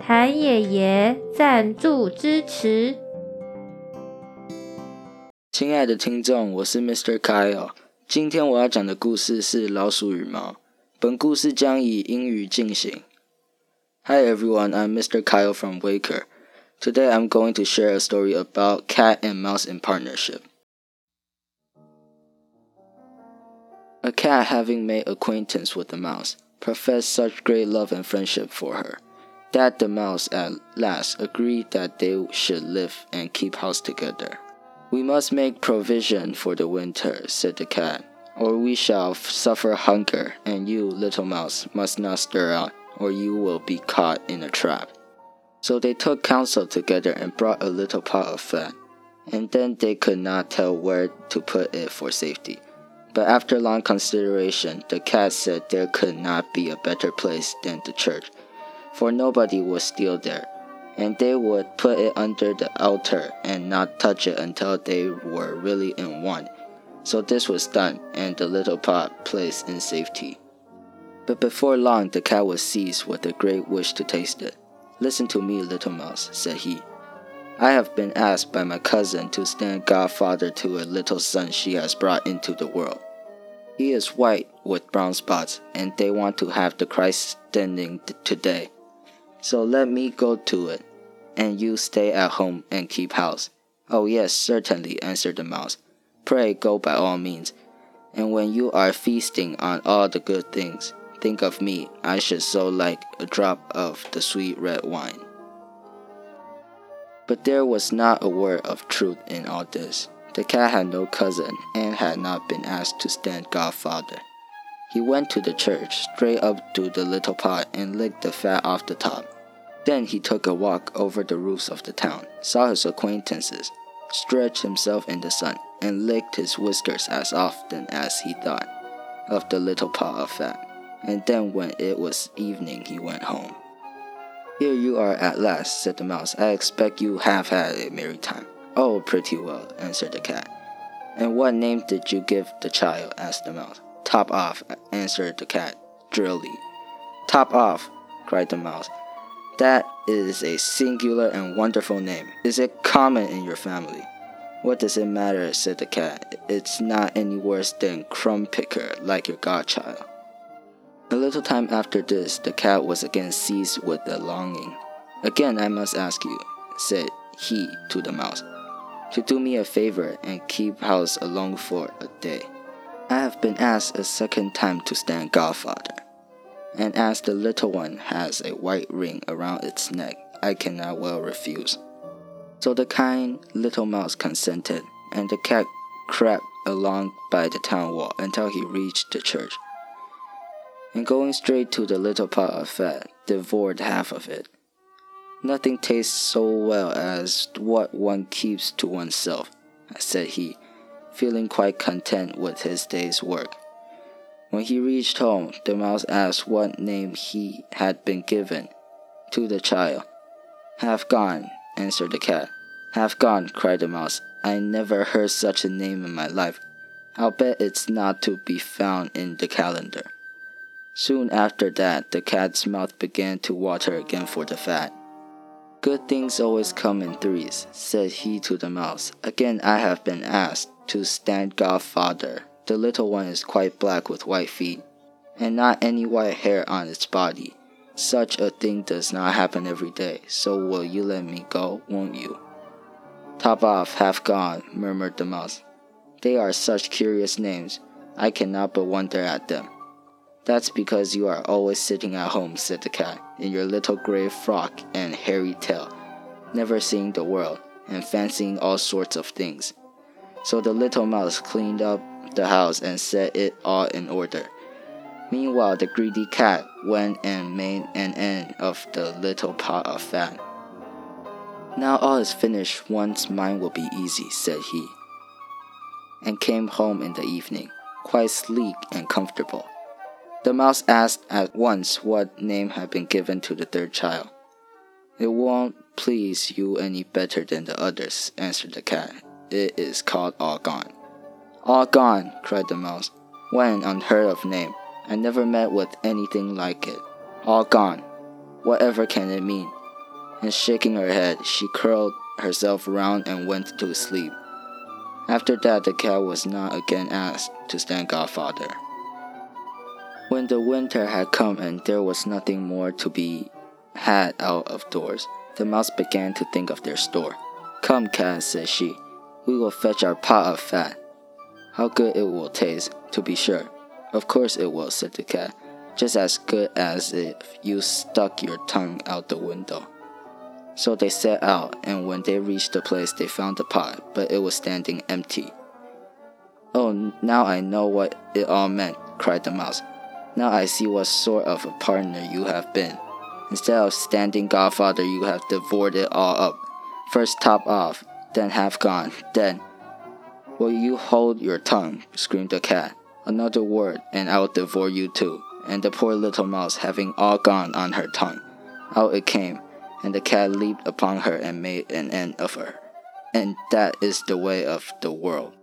谭爷爷赞助支持。亲爱的听众，我是 Mr. Kyle。今天我要讲的故事是《老鼠与猫》。本故事将以英语进行。Hi everyone, I'm Mr. Kyle from Waker. Today I'm going to share a story about cat and mouse in partnership. A cat having made acquaintance with a mouse professed such great love and friendship for her that the mouse at last agreed that they should live and keep house together. We must make provision for the winter, said the cat, or we shall suffer hunger, and you, little mouse, must not stir out, or you will be caught in a trap. So they took counsel together and brought a little pot of fat, and then they could not tell where to put it for safety. But after long consideration, the cat said there could not be a better place than the church, for nobody would steal there, and they would put it under the altar and not touch it until they were really in want. So this was done, and the little pot placed in safety. But before long, the cat was seized with a great wish to taste it. Listen to me, little mouse, said he. I have been asked by my cousin to stand godfather to a little son she has brought into the world. He is white with brown spots, and they want to have the Christ standing today. So let me go to it, and you stay at home and keep house. Oh, yes, certainly, answered the mouse. Pray go by all means. And when you are feasting on all the good things, think of me. I should so like a drop of the sweet red wine. But there was not a word of truth in all this. The cat had no cousin and had not been asked to stand godfather. He went to the church, straight up to the little pot, and licked the fat off the top. Then he took a walk over the roofs of the town, saw his acquaintances, stretched himself in the sun, and licked his whiskers as often as he thought of the little pot of fat. And then, when it was evening, he went home. Here you are at last, said the mouse. I expect you have had a merry time. Oh, pretty well, answered the cat. And what name did you give the child? asked the mouse. Top off, answered the cat, drily. Top off, cried the mouse. That is a singular and wonderful name. Is it common in your family? What does it matter? said the cat. It's not any worse than crumb picker, like your godchild. A little time after this, the cat was again seized with a longing. Again, I must ask you, said he to the mouse, to do me a favor and keep house alone for a day. I have been asked a second time to stand godfather, and as the little one has a white ring around its neck, I cannot well refuse. So the kind little mouse consented, and the cat crept along by the town wall until he reached the church and going straight to the little pot of fat, devoured half of it. Nothing tastes so well as what one keeps to oneself, said he, feeling quite content with his day's work. When he reached home, the mouse asked what name he had been given to the child. Half gone, answered the cat. Half gone, cried the mouse. I never heard such a name in my life. I'll bet it's not to be found in the calendar. Soon after that, the cat's mouth began to water again for the fat. Good things always come in threes, said he to the mouse. Again I have been asked to stand godfather. The little one is quite black with white feet, and not any white hair on its body. Such a thing does not happen every day, so will you let me go, won't you? Top off, half gone, murmured the mouse. They are such curious names. I cannot but wonder at them. That's because you are always sitting at home, said the cat, in your little gray frock and hairy tail, never seeing the world, and fancying all sorts of things. So the little mouse cleaned up the house and set it all in order. Meanwhile, the greedy cat went and made an end of the little pot of fat. Now all is finished, one's mind will be easy, said he, and came home in the evening, quite sleek and comfortable. The mouse asked at once what name had been given to the third child. It won't please you any better than the others, answered the cat. It is called All Gone. All Gone, cried the mouse. What an unheard of name. I never met with anything like it. All gone. Whatever can it mean? And shaking her head, she curled herself round and went to sleep. After that, the cat was not again asked to stand godfather. When the winter had come and there was nothing more to be had out of doors, the mouse began to think of their store. Come, cat, said she, we will fetch our pot of fat. How good it will taste, to be sure. Of course it will, said the cat, just as good as if you stuck your tongue out the window. So they set out, and when they reached the place, they found the pot, but it was standing empty. Oh, now I know what it all meant, cried the mouse. Now I see what sort of a partner you have been. Instead of standing godfather, you have devoured it all up. First top off, then half gone, then. Will you hold your tongue? screamed the cat. Another word, and I'll devour you too. And the poor little mouse having all gone on her tongue, out it came, and the cat leaped upon her and made an end of her. And that is the way of the world.